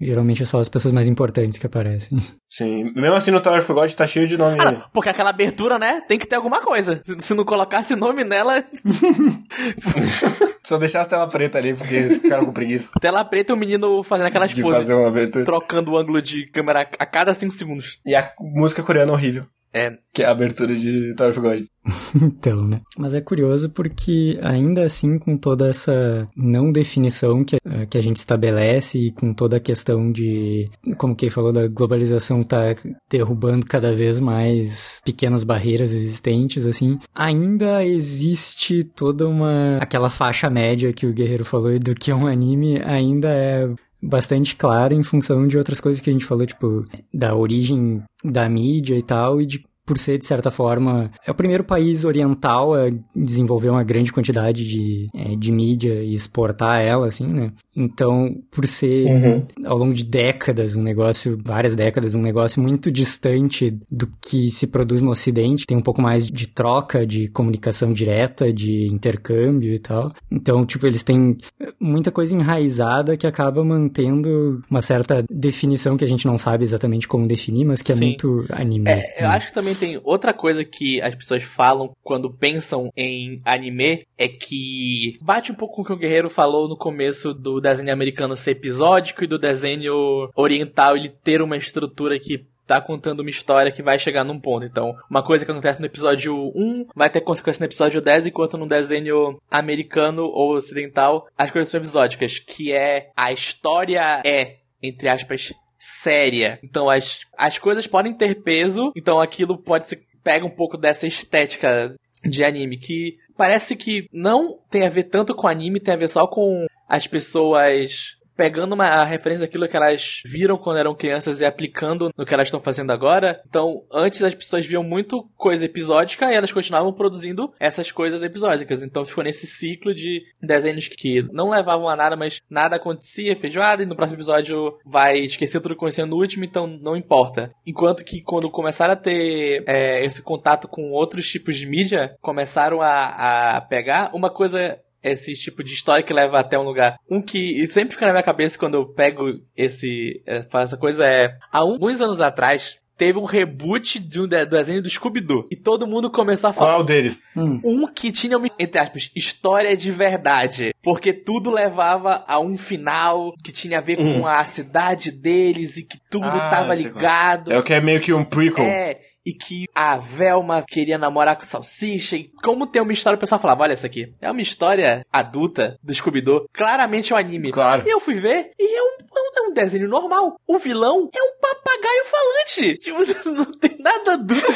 geralmente é só as pessoas mais importantes que aparecem.
Sim, mesmo assim no Tower of God tá cheio de nome.
Ah, não, porque aquela abertura, né, tem que ter alguma coisa. Se, se não colocasse nome nela,
Só deixar as tela preta ali, porque eles ficaram com preguiça
tela preta e o menino fazendo aquelas
de
poses,
fazer uma abertura.
trocando o ângulo de câmera a cada 5 segundos.
E a música coreana é horrível.
É.
Que é a abertura de Tower of God.
então, né? Mas é curioso porque, ainda assim, com toda essa não definição que, eh, que a gente estabelece e com toda a questão de, como quem falou, da globalização tá derrubando cada vez mais pequenas barreiras existentes, assim, ainda existe toda uma. aquela faixa média que o Guerreiro falou do que é um anime, ainda é bastante claro em função de outras coisas que a gente falou, tipo, da origem da mídia e tal, e de por ser, de certa forma, é o primeiro país oriental a desenvolver uma grande quantidade de, é, de mídia e exportar ela, assim, né? Então, por ser, uhum. ao longo de décadas, um negócio, várias décadas, um negócio muito distante do que se produz no Ocidente, tem um pouco mais de troca, de comunicação direta, de intercâmbio e tal. Então, tipo, eles têm muita coisa enraizada que acaba mantendo uma certa definição que a gente não sabe exatamente como definir, mas que é Sim. muito anime.
É, eu acho que também tem outra coisa que as pessoas falam quando pensam em anime é que bate um pouco com o que o Guerreiro falou no começo do desenho americano ser episódico e do desenho oriental ele ter uma estrutura que tá contando uma história que vai chegar num ponto. Então, uma coisa que acontece no episódio 1 vai ter consequência no episódio 10, enquanto no desenho americano ou ocidental as coisas são episódicas, que é a história é, entre aspas, séria. Então as, as coisas podem ter peso, então aquilo pode ser. pega um pouco dessa estética de anime, que parece que não tem a ver tanto com anime, tem a ver só com as pessoas pegando uma a referência daquilo que elas viram quando eram crianças e aplicando no que elas estão fazendo agora. Então, antes as pessoas viam muito coisa episódica e elas continuavam produzindo essas coisas episódicas. Então ficou nesse ciclo de desenhos que não levavam a nada, mas nada acontecia, feijoada, e no próximo episódio vai esquecer tudo que aconteceu no último, então não importa. Enquanto que quando começaram a ter é, esse contato com outros tipos de mídia, começaram a, a pegar uma coisa esse tipo de história que leva até um lugar. Um que sempre fica na minha cabeça quando eu pego esse, é, faço essa coisa é, há alguns anos atrás, teve um reboot de um desenho do Scooby-Doo. E todo mundo começou a falar.
Qual deles?
Hum. Um que tinha, uma, entre aspas, história de verdade. Porque tudo levava a um final que tinha a ver hum. com a cidade deles e que tudo ah, tava ligado.
É o que é meio que um prequel.
É e que a Velma queria namorar com Salsicha. E como tem uma história, o pessoal falava: olha, essa aqui é uma história adulta do Scooby-Doo. Claramente é um anime.
Claro.
E eu fui ver e é um, é um é desenho normal. O vilão é um papagaio falante. Tipo, não tem nada adulto.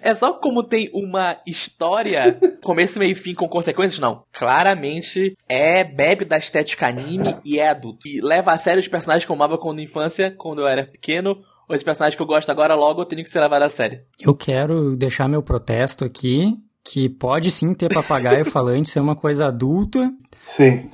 é só como tem uma história, começo, meio e fim com consequências, não. Claramente é bebe da estética anime e é adulto. E leva a sério os personagens que eu amava quando infância, quando eu era pequeno esse personagem que eu gosto agora, logo eu tenho que ser levado a sério.
Eu quero deixar meu protesto aqui, que pode sim ter papagaio falante, ser uma coisa adulta.
Sim.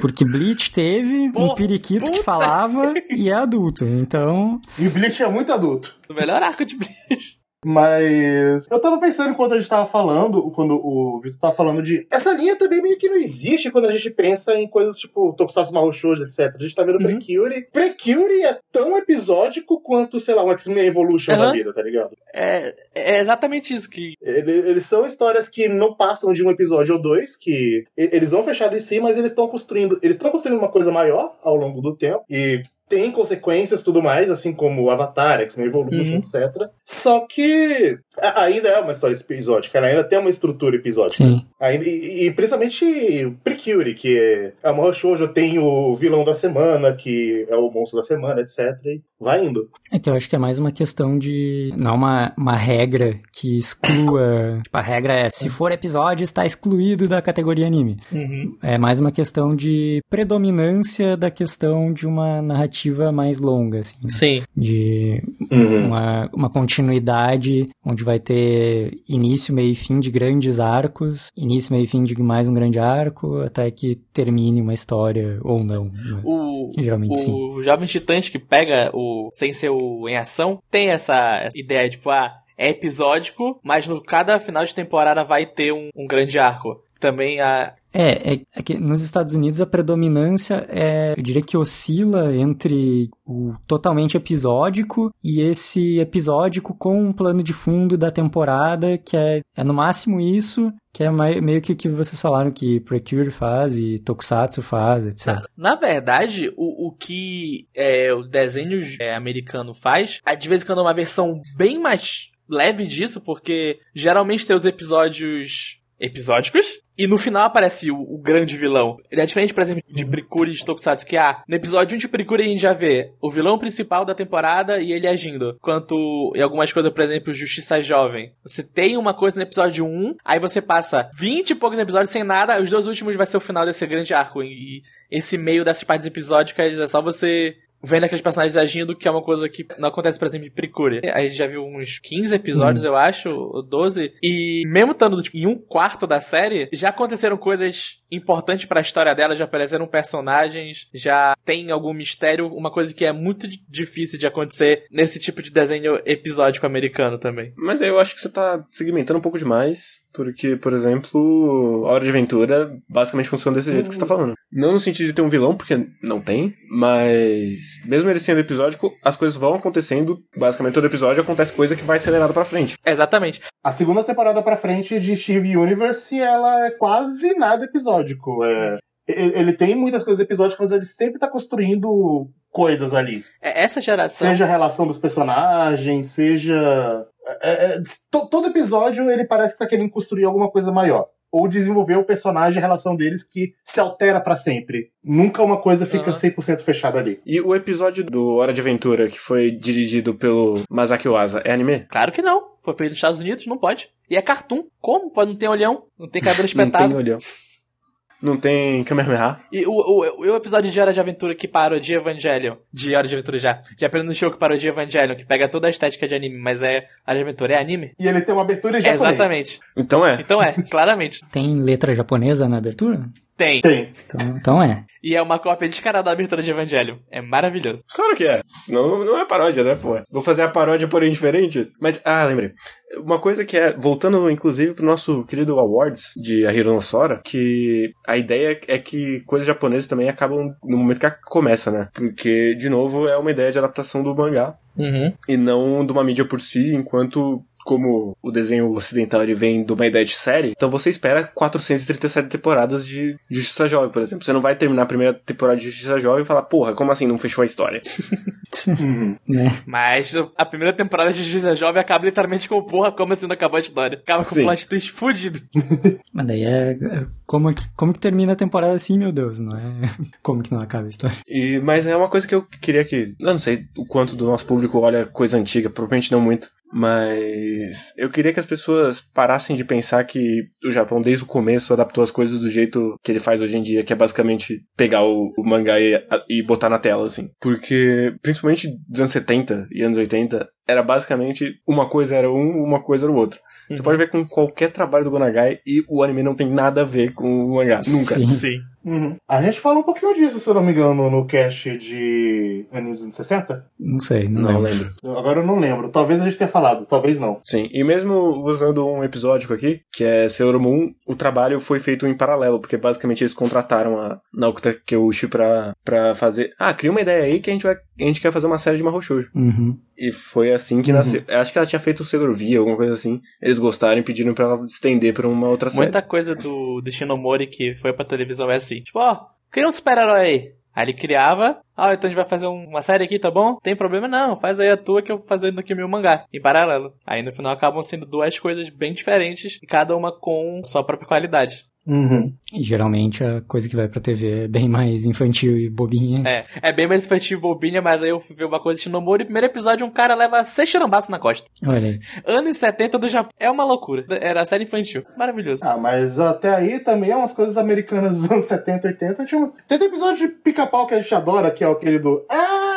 Porque Bleach teve Porra, um periquito puta. que falava e é adulto, então...
E Bleach é muito adulto.
O melhor arco de Bleach.
Mas eu tava pensando enquanto a gente tava falando, quando o Vitor tava falando de. Essa linha também meio que não existe quando a gente pensa em coisas tipo Tokusatsu Mahou Shoujo, etc. A gente tá vendo uhum. Precure. Precure é tão episódico quanto, sei lá, um X-Men Evolution uhum. da vida, tá ligado?
É, é exatamente isso que.
Eles, eles, são histórias que não passam de um episódio ou dois, que eles vão fechado em si, mas eles estão construindo. Eles estão construindo uma coisa maior ao longo do tempo. E tem consequências tudo mais, assim como Avatar, X-Men Evolution, uhum. etc. Só que ainda é uma história episódica, ela ainda tem uma estrutura episódica.
Sim.
Ainda, e, e, principalmente Precure, que é a Mahou Shoujo tem o vilão da semana, que é o monstro da semana, etc. E vai indo.
É que eu acho que é mais uma questão de. Não uma, uma regra que exclua. tipo, a regra é: se for episódio, está excluído da categoria anime.
Uhum.
É mais uma questão de predominância da questão de uma narrativa narrativa mais longa, assim. Né?
Sim.
De uhum. uma, uma continuidade onde vai ter início, meio e fim de grandes arcos, início, meio e fim de mais um grande arco, até que termine uma história, ou não.
o,
geralmente
o
sim.
O Jovem Titãs que pega o sem ser o em ação, tem essa, essa ideia, tipo, ah, é episódico, mas no cada final de temporada vai ter um, um grande arco também a.
É, é, é, que nos Estados Unidos a predominância é, eu diria que oscila entre o totalmente episódico e esse episódico com um plano de fundo da temporada, que é, é no máximo isso, que é meio que o que vocês falaram que Precure faz e Tokusatsu faz, etc.
Na, na verdade, o, o que é, o desenho é, americano faz, é de vez em quando é uma versão bem mais leve disso, porque geralmente tem os episódios episódicos, e no final aparece o, o, grande vilão. Ele é diferente, por exemplo, de Prikuri e de Tokusatsu, que ah, no episódio 1 de Prikuri a gente já vê o vilão principal da temporada e ele agindo. Quanto em algumas coisas, por exemplo, Justiça Jovem. Você tem uma coisa no episódio 1, aí você passa 20 e poucos episódios sem nada, os dois últimos vai ser o final desse grande arco. E esse meio dessas partes episódicas é só você vendo aqueles personagens agindo, que é uma coisa que não acontece, por exemplo, em Precure. A gente já viu uns 15 episódios, uhum. eu acho, ou 12, e mesmo estando tipo, em um quarto da série, já aconteceram coisas importantes para a história dela, já apareceram personagens, já tem algum mistério, uma coisa que é muito difícil de acontecer nesse tipo de desenho episódico americano também.
Mas aí eu acho que você tá segmentando um pouco demais. Porque, por exemplo, a Hora de Aventura basicamente funciona desse jeito que você tá falando. Não no sentido de ter um vilão, porque não tem, mas mesmo ele sendo episódico, as coisas vão acontecendo. Basicamente, todo episódio acontece coisa que vai acelerado pra frente.
Exatamente.
A segunda temporada pra frente de Steve Universe, ela é quase nada episódico. É, ele tem muitas coisas episódicas, mas ele sempre tá construindo coisas ali.
É, essa geração.
Seja a relação dos personagens, seja é, é, todo episódio ele parece que tá querendo construir alguma coisa maior. Ou desenvolver o personagem e a relação deles que se altera para sempre. Nunca uma coisa fica uhum. 100% fechada ali.
E o episódio do Hora de Aventura, que foi dirigido pelo Masaki Oasa, é anime?
Claro que não. Foi feito nos Estados Unidos, não pode. E é cartoon. Como? Pode não ter olhão? Não tem cabelo espetado?
não tem olhão. Não tem Kamehameha.
E o, o, o episódio de Hora de Aventura que parou de Evangelion, de Hora de Aventura já, de apenas no show que parou de Evangelion, que pega toda a estética de anime, mas é Hora de Aventura, é anime?
E ele tem uma abertura em japonês.
Exatamente.
Então é.
Então é, claramente.
Tem letra japonesa na abertura?
Tem.
Tem.
Então, então é.
E é uma cópia descarada da abertura de Evangelho. É maravilhoso.
Claro que é. Senão não é paródia, né, pô? Vou fazer a paródia, porém diferente. Mas, ah, lembrei. Uma coisa que é, voltando inclusive pro nosso querido Awards de Ahiro no Sora, que a ideia é que coisas japonesas também acabam no momento que começa, né? Porque, de novo, é uma ideia de adaptação do mangá.
Uhum.
E não de uma mídia por si, enquanto como o desenho ocidental ele vem de uma ideia de série, então você espera 437 temporadas de Justiça Jovem, por exemplo. Você não vai terminar a primeira temporada de Justiça Jovem e falar, porra, como assim não fechou a história?
uhum. é.
Mas a primeira temporada de Justiça Jovem acaba literalmente com porra, como assim não acabou a história? Acaba com o plot twist fudido.
Mas daí é. Como que, como que termina a temporada assim, meu Deus? Não é. Como que não acaba a história?
E, mas é uma coisa que eu queria que. Eu não sei o quanto do nosso público olha coisa antiga, provavelmente não muito. Mas eu queria que as pessoas parassem de pensar que o Japão, desde o começo, adaptou as coisas do jeito que ele faz hoje em dia, que é basicamente pegar o, o mangá e, e botar na tela, assim. Porque, principalmente dos anos 70 e anos 80, era basicamente uma coisa era um, uma coisa era o outro. Uhum. Você pode ver com qualquer trabalho do Gonagai e o anime não tem nada a ver com o mangá. Nunca.
Sim.
Sim.
Uhum. A gente fala um pouquinho disso, se eu não me engano, no cast de animes dos anos 60?
Não sei, não,
não
lembro.
lembro.
Agora eu não lembro. Talvez a gente tenha falado, talvez não.
Sim, e mesmo usando um episódico aqui, que é Sailor Moon, o trabalho foi feito em paralelo, porque basicamente eles contrataram a Naoko Takeuchi pra, pra fazer. Ah, cria uma ideia aí que a gente, vai, a gente quer fazer uma série de Mahou Shoujo.
Uhum.
E foi assim que uhum. nasceu. Acho que ela tinha feito o Sailor V, alguma coisa assim. Eles gostaram e pediram pra ela estender pra uma outra série.
Muita coisa do, do Shinomori que foi pra televisão é assim. Tipo, ó, cria um super-herói aí. Aí ele criava, ah, então a gente vai fazer uma série aqui, tá bom? Tem problema não, faz aí a tua que eu vou fazendo aqui o meu mangá, em paralelo. Aí no final acabam sendo duas coisas bem diferentes, e cada uma com sua própria qualidade.
Uhum.
E geralmente a coisa que vai pra TV é bem mais infantil e bobinha.
É, é bem mais infantil e bobinha, mas aí eu fui ver uma coisa de Shinomori e primeiro episódio um cara leva seis chirambaços na costa.
Olha aí.
Anos 70 do Japão. É uma loucura. Era a série infantil. Maravilhoso.
Ah, mas até aí também é umas coisas americanas dos anos 70, 80. Tinha um... Tem um episódio de pica-pau que a gente adora, que é aquele do. Ah!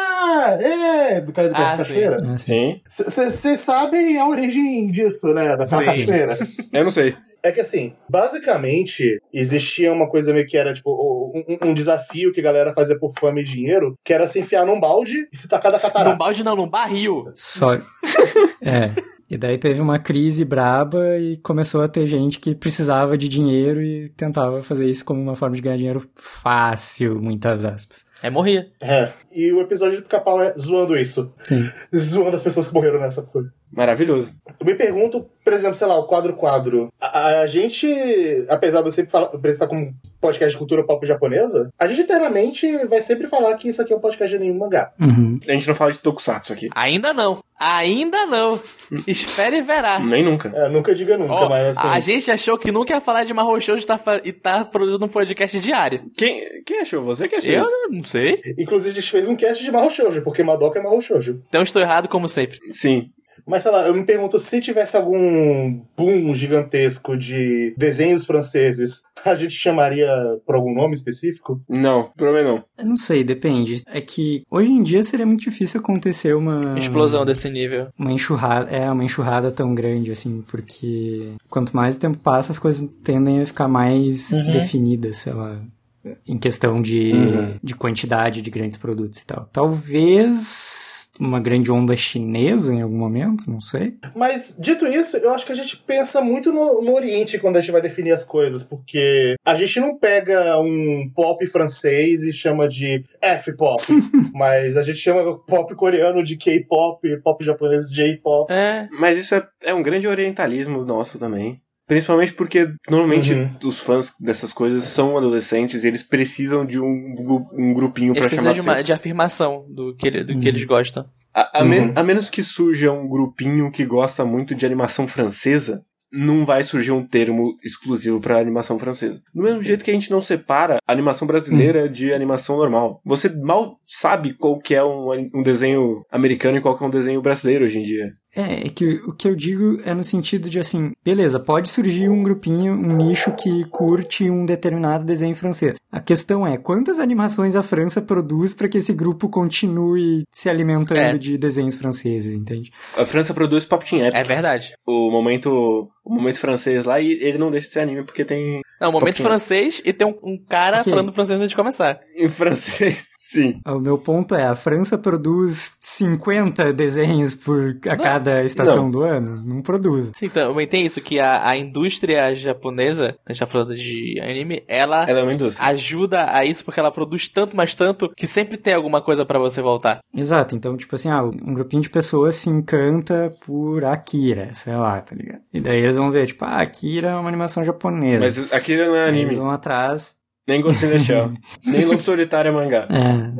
É! Do cara da
Ah,
cachoeira.
Ah,
Sim.
Vocês sabem a origem disso, né? Da
Sim.
cachoeira.
Eu não sei.
É que assim, basicamente, existia uma coisa meio que era, tipo, um, um desafio que a galera fazia por fama e dinheiro, que era se enfiar num balde e se tacar da
Num
catarata.
balde não, num barril.
Só. é. E daí teve uma crise braba e começou a ter gente que precisava de dinheiro e tentava fazer isso como uma forma de ganhar dinheiro fácil, muitas aspas.
É morria.
É. E o episódio do pica-pau é zoando isso.
Sim.
Zoando as pessoas que morreram nessa coisa.
Maravilhoso.
Eu me pergunto, por exemplo, sei lá, o quadro-quadro. A, a gente, apesar de eu sempre falar, apresentar como podcast de cultura pop japonesa, a gente internamente vai sempre falar que isso aqui é um podcast de anime mangá.
Uhum.
A gente não fala de tokusatsu aqui.
Ainda não. Ainda não. Espere e verá.
Nem nunca.
É, nunca diga nunca,
Ó,
mas assim.
A gente achou que nunca ia falar de Mahou Shoujo e tá, e tá produzindo um podcast diário.
Quem, quem achou? Você que achou
Eu
isso?
não sei.
Inclusive, a gente fez um cast de Mahou Shoujo, porque Madoka é Mahou Shoujo.
Então estou errado como sempre.
Sim.
Mas sei lá, eu me pergunto se tivesse algum boom gigantesco de desenhos franceses, a gente chamaria por algum nome específico?
Não, provavelmente não.
Eu não sei, depende. É que hoje em dia seria muito difícil acontecer uma.
Explosão desse nível.
Uma enxurrada. É, uma enxurrada tão grande, assim, porque quanto mais o tempo passa, as coisas tendem a ficar mais
Uhum.
definidas, sei lá. Em questão de,
Uhum.
de quantidade de grandes produtos e tal. Talvez uma grande onda chinesa em algum momento, não sei.
Mas, dito isso, eu acho que a gente pensa muito no, no Oriente quando a gente vai definir as coisas, porque a gente não pega um pop francês e chama de F-pop, mas a gente chama pop coreano de K-pop, pop japonês de J-pop.
É.
Mas isso é, é um grande orientalismo nosso também. Principalmente porque normalmente
Uhum.
os fãs dessas coisas são adolescentes e eles precisam de um, um grupinho
Eles
pra chamar
precisam
de
uma, de afirmação do que, ele- do
Uhum.
que eles gostam.
A, a men-
Uhum.
a menos que surja um grupinho que gosta muito de animação francesa, não vai surgir um termo exclusivo pra animação francesa. Do mesmo jeito que a gente não separa a animação brasileira de animação normal. Você mal sabe qual que é um, um desenho americano e qual que é um desenho brasileiro hoje em dia.
É, é que o que eu digo é no sentido de assim, beleza, pode surgir um grupinho, um nicho que curte um determinado desenho francês. A questão é, quantas animações a França produz para que esse grupo continue se alimentando
É.
de desenhos franceses, entende?
A França produz Pop Team Epic.
É verdade.
o momento o momento francês lá e ele não deixa de ser anime porque tem
É um momento
Pouquinho.
francês e tem um, um cara
Ok.
falando francês antes de começar.
em francês sim
O meu ponto é, a França produz 50 desenhos por a cada estação
não.
do ano? Não produz.
Sim, também tem isso, que a, a indústria japonesa, a gente tá falando de anime, ela
ela é
ajuda a isso porque ela produz tanto, mas tanto, que sempre tem alguma coisa pra você voltar.
Exato, então, tipo assim, ah, um grupinho de pessoas se encanta por Akira, sei lá, tá ligado? E daí eles vão ver, tipo, ah, Akira é uma animação japonesa.
mas aquilo não é
Aí Eles
anime
vão atrás.
Nem Ghost in the Shell nem Lobo Solitário é mangá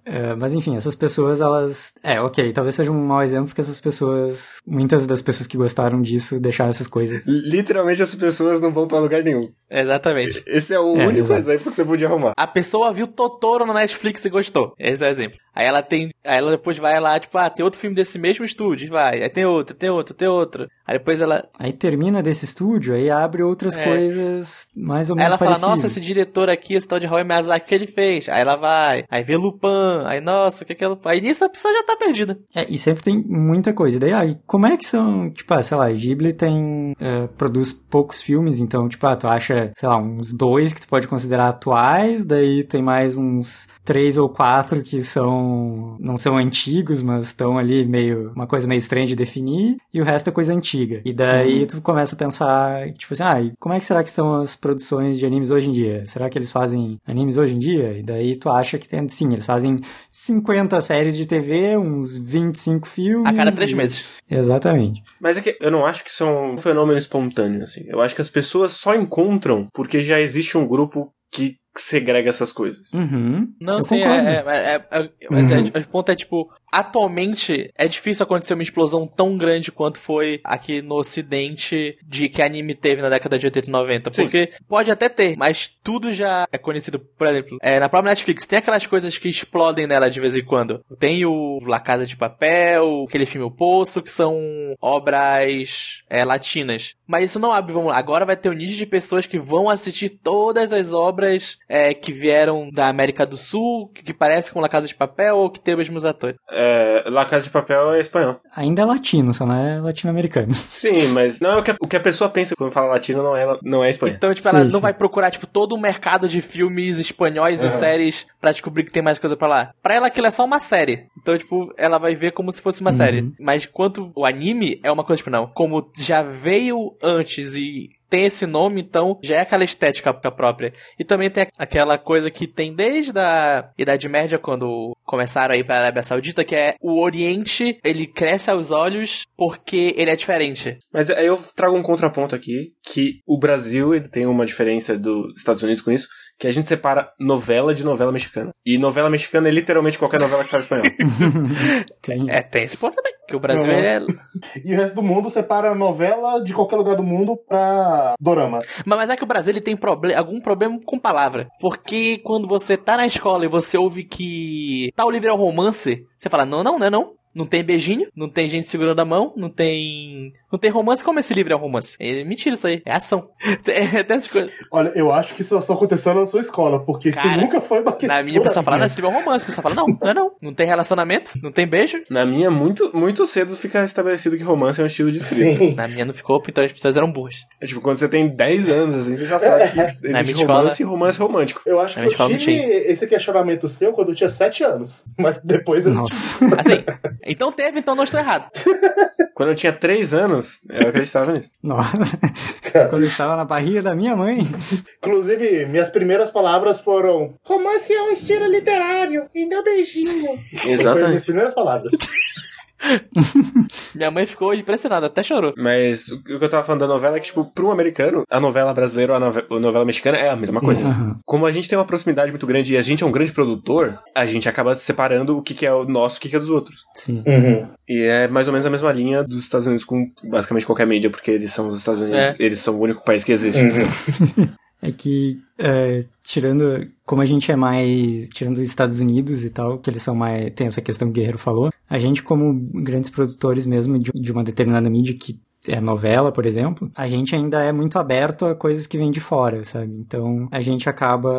É, é, mas enfim, essas pessoas, elas. É, ok, talvez seja um mau exemplo, porque essas pessoas. Muitas das pessoas que gostaram disso deixaram essas coisas.
literalmente as pessoas não vão pra lugar nenhum
Exatamente.
esse é o
É,
único
exato.
exemplo que você podia arrumar
A pessoa viu Totoro no Netflix e gostou. Esse é o exemplo. Aí ela tem. Aí ela depois vai lá, tipo, ah, tem outro filme desse mesmo estúdio, vai. Aí tem outro, tem outro, tem outro. Aí depois ela.
Aí termina desse estúdio, aí abre outras
É.
coisas mais ou
Aí
menos
ela fala,
parecidas.
nossa, esse diretor aqui, esse tal de Howie Miyazaki, o que ele fez? Aí ela vai, aí vê Lupin, aí nossa, o que é que é Lupin? Aí nisso a pessoa já tá perdida.
É, e sempre tem muita coisa. E daí, ah, como é que são, tipo, ah, sei lá, Ghibli tem, é, produz poucos filmes, então, tipo, ah, tu acha, sei lá, uns dois que tu pode considerar atuais, daí tem mais uns três ou quatro que são, não são antigos, mas estão ali meio, uma coisa meio estranha de definir, e o resto é coisa antiga. E daí tu começa a pensar, tipo assim, ah, e como é que será que são as produções de animes hoje em dia? Será que eles fazem animes hoje em dia? E daí tu acha que tem, sim, eles fazem 50 séries de TV, uns 25 filmes.
A cada três
e-
meses.
Exatamente.
mas é que eu não acho que é um fenômeno espontâneo assim eu acho que as pessoas só encontram porque já existe um grupo que segrega essas coisas
Uhum.
Não,
Eu
sim,
concordo.
é, é, é, é- mas
Uhum.
é, o ponto é, tipo, atualmente é difícil acontecer uma explosão tão grande quanto foi aqui no ocidente de que anime teve na década de 80 e 90.
Sim.
Porque pode até ter, mas tudo já é conhecido. Por exemplo, é, na própria Netflix tem aquelas coisas que explodem nela de vez em quando. Tem o La Casa de Papel, aquele filme O Poço, que são obras é, latinas. Mas isso não abre, vamos lá. Agora vai ter um nicho de pessoas que vão assistir todas as obras é, que vieram da América do Sul, que, que parecem com La Casa de Papel ou que tem os mesmos atores.
é, La Casa de Papel é espanhol
Ainda é latino, só não é latino-americano.
sim mas não é o que a, o que a pessoa pensa quando fala latino não é não é espanhol
Então, tipo,
Sim,
ela não
sim.
vai procurar, tipo, todo o mercado de filmes espanhóis e
Aham.
séries pra descobrir que tem mais coisa pra lá. Pra ela, aquilo é só uma série. Então, tipo, ela vai ver como se fosse uma
Uhum.
série. Mas quanto o anime é uma coisa, tipo, não. Como já veio antes e tem esse nome, então já é aquela estética própria. E também tem aquela coisa que tem desde a Idade Média, quando começaram a ir pra Arábia Saudita, que é o Oriente, ele cresce aos olhos porque ele é diferente.
Mas aí eu trago um contraponto aqui, que o Brasil ele tem uma diferença dos Estados Unidos com isso, que a gente separa novela de novela mexicana. E novela mexicana é literalmente qualquer novela que fala espanhol.
tem é, tem esse ponto também. Que o Brasil é.
E o resto do mundo separa novela de qualquer lugar do mundo pra dorama.
Mas, mas é que o Brasil ele tem problem algum problema com palavra. Porque quando você tá na escola e você ouve que tal livro é um romance, você fala, não, não, não é não. Não tem beijinho, não tem gente segurando a mão, não tem. Não tem romance. Como esse livro é um romance? É mentira isso aí. É ação. É, tem essas coisas.
Olha, eu acho que isso só aconteceu na sua escola, porque Cara, isso nunca foi uma
questão. Na minha, pessoa fala, não, esse livro é um romance. A pessoa fala, não, não é não. Não tem relacionamento, não tem beijo.
Na minha, muito, muito cedo fica estabelecido que romance é um estilo de escrita. Sim.
Na minha não ficou, então as pessoas eram burras.
É tipo, quando você tem 10 anos, assim, você já sabe que existe romance e romance romântico.
Eu acho que eu tive esse questionamento seu quando eu tinha 7 anos. Mas depois eu
Nossa. Assim, então teve, então não estou errado.
Quando eu tinha 3 anos, eu acreditava nisso.
Nossa. Quando eu estava na barriga da minha mãe.
Inclusive, minhas primeiras palavras foram: Romance é um estilo literário e não beijinho.
Exatamente. Foi
minhas primeiras palavras.
Minha mãe ficou impressionada, até chorou.
Mas o que eu tava falando da novela é que, tipo, pra um americano, a novela brasileira ou a novela, a novela mexicana é a mesma coisa. Uhum. Como a gente tem uma proximidade muito grande e a gente é um grande produtor, a gente acaba separando o que, que é o nosso e o que, que é dos outros.
Sim.
Uhum.
E é mais ou menos a mesma linha dos Estados Unidos com basicamente qualquer mídia, porque eles são os Estados Unidos, é. eles são o único país que existe.
Uhum. é que, é, tirando, como a gente é mais, tirando os Estados Unidos e tal, que eles são mais, tem essa questão que o Guerreiro falou, a gente como grandes produtores mesmo de, de uma determinada mídia que é novela, por exemplo, a gente ainda é muito aberto a coisas que vêm de fora, sabe? Então a gente acaba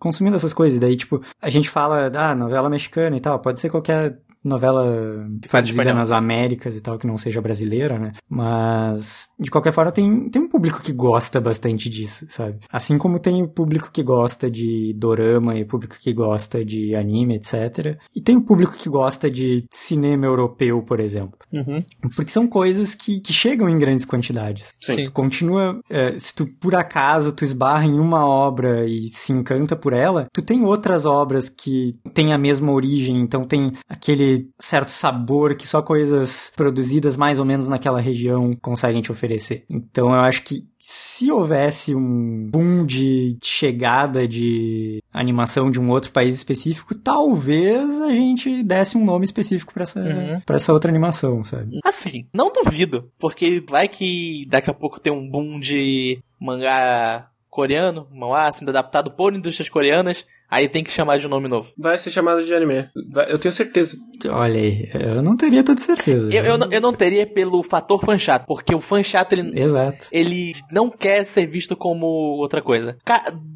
consumindo essas coisas. Daí, tipo, a gente fala, ah, novela mexicana e tal, pode ser qualquer novela produzida nas Américas e tal, que não seja brasileira, né? Mas, de qualquer forma, tem, tem um público que gosta bastante disso, sabe? Assim como tem o público que gosta de dorama e o público que gosta de anime, etc. E tem o público que gosta de cinema europeu, por exemplo.
Uhum.
Porque são coisas que, que chegam em grandes quantidades.
Sim.
Tu continua, é, se tu por acaso tu esbarra em uma obra e se encanta por ela, tu tem outras obras que têm a mesma origem, então tem aquele certo sabor que só coisas produzidas mais ou menos naquela região conseguem te oferecer. Então eu acho que se houvesse um boom de chegada de animação de um outro país específico, talvez a gente desse um nome específico para essa, uhum. Pra essa outra animação, sabe?
Assim, não duvido, porque vai que daqui a pouco tem um boom de mangá coreano, mangá sendo adaptado por indústrias coreanas, Aí tem que chamar de um nome novo.
Vai ser chamado de anime. Vai, eu tenho certeza.
Olha aí, eu não teria toda certeza.
Eu, eu, não, eu não teria pelo fator fã chato, porque o fã chato, ele,
Exato.
ele não quer ser visto como outra coisa.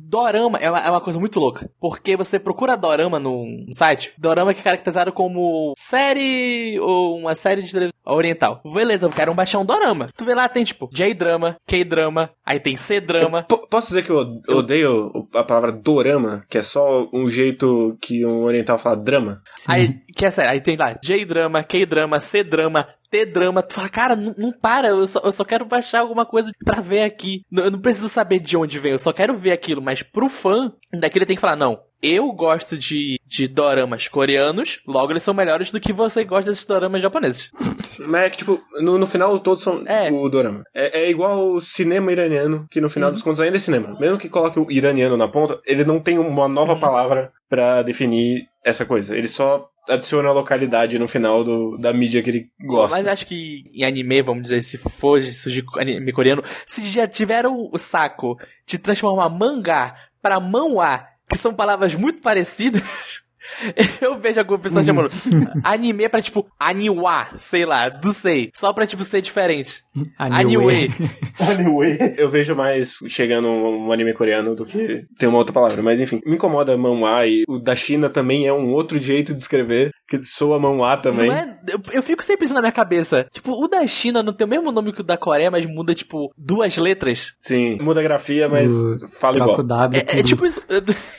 Dorama é uma, é uma coisa muito louca. Porque você procura Dorama no, site, Dorama que é caracterizado como série ou uma série de televisão oriental. Beleza, eu quero baixar um Dorama. Tu vê lá, tem tipo J-Drama, K-Drama, aí tem C-Drama.
Posso dizer que eu odeio a palavra Dorama, que é só um jeito que um oriental fala drama?
Sim. Aí, que é sério, aí tem lá J-Drama, K-Drama, C-Drama, T-drama. Tu fala, cara, não, não para, eu só, eu só, quero baixar alguma coisa pra ver aqui. Eu não preciso saber de onde vem, eu só quero ver aquilo. Mas pro fã, daqui ele tem que falar, não, eu gosto de, de doramas coreanos, logo eles são melhores do que você gosta desses doramas japoneses.
Mas é que, tipo, no, no final todos são é. o dorama. É, é igual o cinema iraniano, que no final uhum. dos contos ainda é cinema. Mesmo que coloque o iraniano na ponta, ele não tem uma nova uhum. palavra para definir essa coisa. Ele só adiciona a localidade no final do, da mídia que ele gosta.
Mas acho que em anime, vamos dizer, se for de anime coreano, se já tiveram o saco de transformar mangá para manhwa, que são palavras muito parecidas, Eu vejo alguma pessoa uhum. chamando anime pra, tipo, aniwa, sei lá, não sei. Só pra, tipo, ser diferente.
Anime.
Anime.
Eu vejo mais chegando um, um, anime coreano do que tem uma outra palavra. Mas, enfim, me incomoda manhwa e o da China também é um outro jeito de escrever Que soa mão A também.
Não é, eu, eu fico sempre isso na minha cabeça. Tipo, o da China não tem o mesmo nome que o da Coreia, mas muda, tipo, duas letras.
Sim, muda a grafia, mas
O-
fala igual.
W.
É, é tipo isso.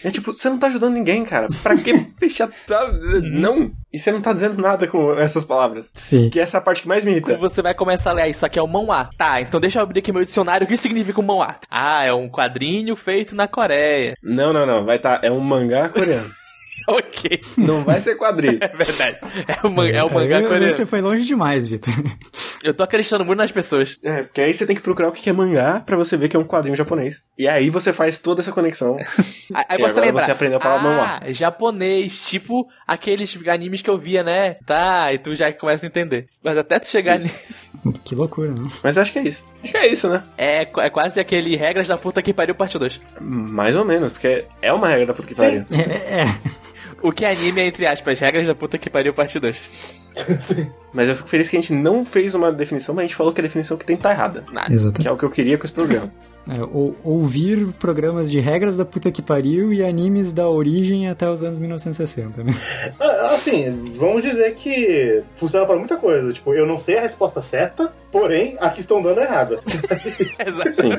É tipo, você não tá ajudando ninguém, cara. Pra que fechar. sabe? Não. E você não tá dizendo nada com essas palavras.
Sim.
Que essa é a parte que mais me irrita.
Você vai começar a ler, ah, isso aqui é o mão A. Tá, então deixa eu abrir aqui meu dicionário. O que significa o mão A? Ah, é um quadrinho feito na Coreia.
Não, não, não. Vai tá. É um mangá coreano.
Ok.
Não vai ser quadrinho.
É verdade. É o, man- é o mangá coreano.
Você foi longe demais, Vitor.
Eu tô acreditando muito nas pessoas.
É, porque aí você tem que procurar o que é mangá pra você ver que é um quadrinho japonês. E aí você faz toda essa conexão.
Aí,
E
você lembra.
você aprendeu a falar mão
ah, japonês, tipo aqueles animes que eu via, né? Tá, e tu já começa a entender. Mas até tu chegar nisso.
que loucura, não?
Mas acho que é isso. Acho que é isso, né?
É, é quase aquele regras da puta que pariu parte 2.
Mais ou menos, porque é uma regra da puta que pariu.
É, é.
O que anime é, entre aspas, regras da puta que pariu parte 2.
Sim.
Mas eu fico feliz que a gente não fez uma definição, mas a gente falou que a definição que tem tá errada.
Nada.
Exato.
Que é o que eu queria com esse programa.
É, ou- ouvir programas de regras da puta que pariu e animes da origem até os anos 1960, né?
Ah, Assim, vamos dizer que funciona pra muita coisa. Tipo, eu não sei a resposta certa, porém, aqui estão dando errada.
Exato.
Sim.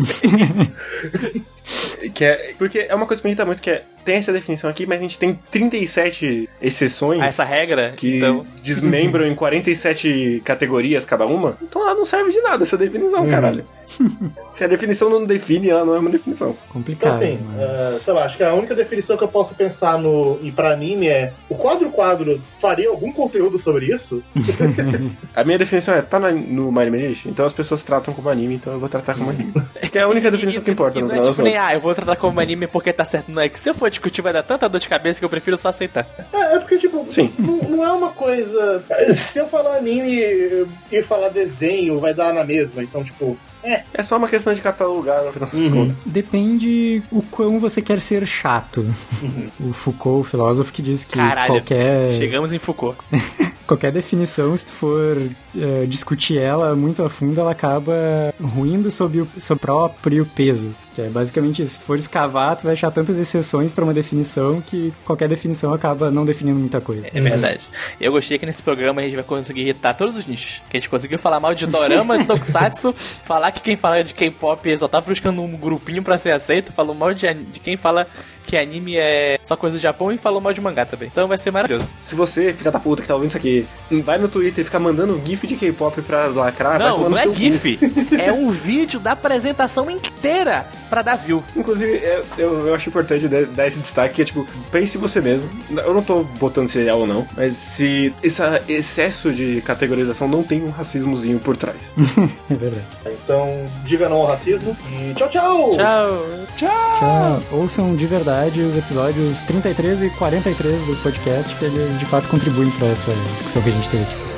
que é, porque é uma coisa que me irrita muito, que é, tem essa definição aqui, mas a gente tem 37 exceções
Ah, essa regra,
que
então.
desmembram em 47 categorias cada uma. Então ela não serve de nada, essa definição,
Uhum.
caralho. Se a definição não define, ela não é uma definição.
Então,
Complicado.
assim,
mas...
ah, sei lá, acho que a única definição que eu posso pensar no e pra anime é: o quadro-quadro faria algum conteúdo sobre isso?
A minha definição é, tá na- no My então as pessoas tratam como anime, então eu vou tratar como anime. Que é a única definição que importa,
E
no
não é tipo nem, ah, eu vou tratar como anime porque tá certo. Não é que se eu for discutir vai dar tanta dor de cabeça que eu prefiro só aceitar.
É, é porque, tipo,
Sim.
não, não é uma coisa. Se eu falar anime e falar desenho, vai dar na mesma. Então, tipo,
É só uma questão de catalogar, no final das
Uhum.
contas.
Depende o quão você quer ser chato. O Foucault, o filósofo, que diz que
Caralho,
qualquer,
Chegamos em Foucault.
qualquer definição, se tu for eh, discutir ela muito a fundo, ela acaba ruindo sob o seu próprio peso. Que é basicamente isso. Se for escavar, tu vai achar tantas exceções pra uma definição que qualquer definição acaba não definindo muita coisa.
É verdade. Eu gostei que nesse programa a gente vai conseguir irritar todos os nichos. Que a gente conseguiu falar mal de dorama, de tokusatsu, falar que quem fala de K-pop só tá buscando um grupinho pra ser aceito, falou mal de, de quem fala que anime é só coisa do Japão e falou mal de mangá também. Então vai ser maravilhoso.
Se você, filha da puta que tá ouvindo isso aqui, vai no Twitter e fica mandando GIF de K-pop pra lacrar,
Não, não é. GIF. é um vídeo da apresentação inteira pra dar view.
Inclusive, eu, eu, eu acho importante dar esse destaque, que é tipo, pense você mesmo. Eu não tô botando se é real ou não, mas se esse excesso de categorização não tem um racismozinho por trás.
É verdade.
então diga não ao racismo. E tchau, tchau!
Tchau.
Tchau. Ouçam de verdade os episódios 33 e 43 do podcast, que eles de fato contribuem pra essa discussão que a gente teve aqui.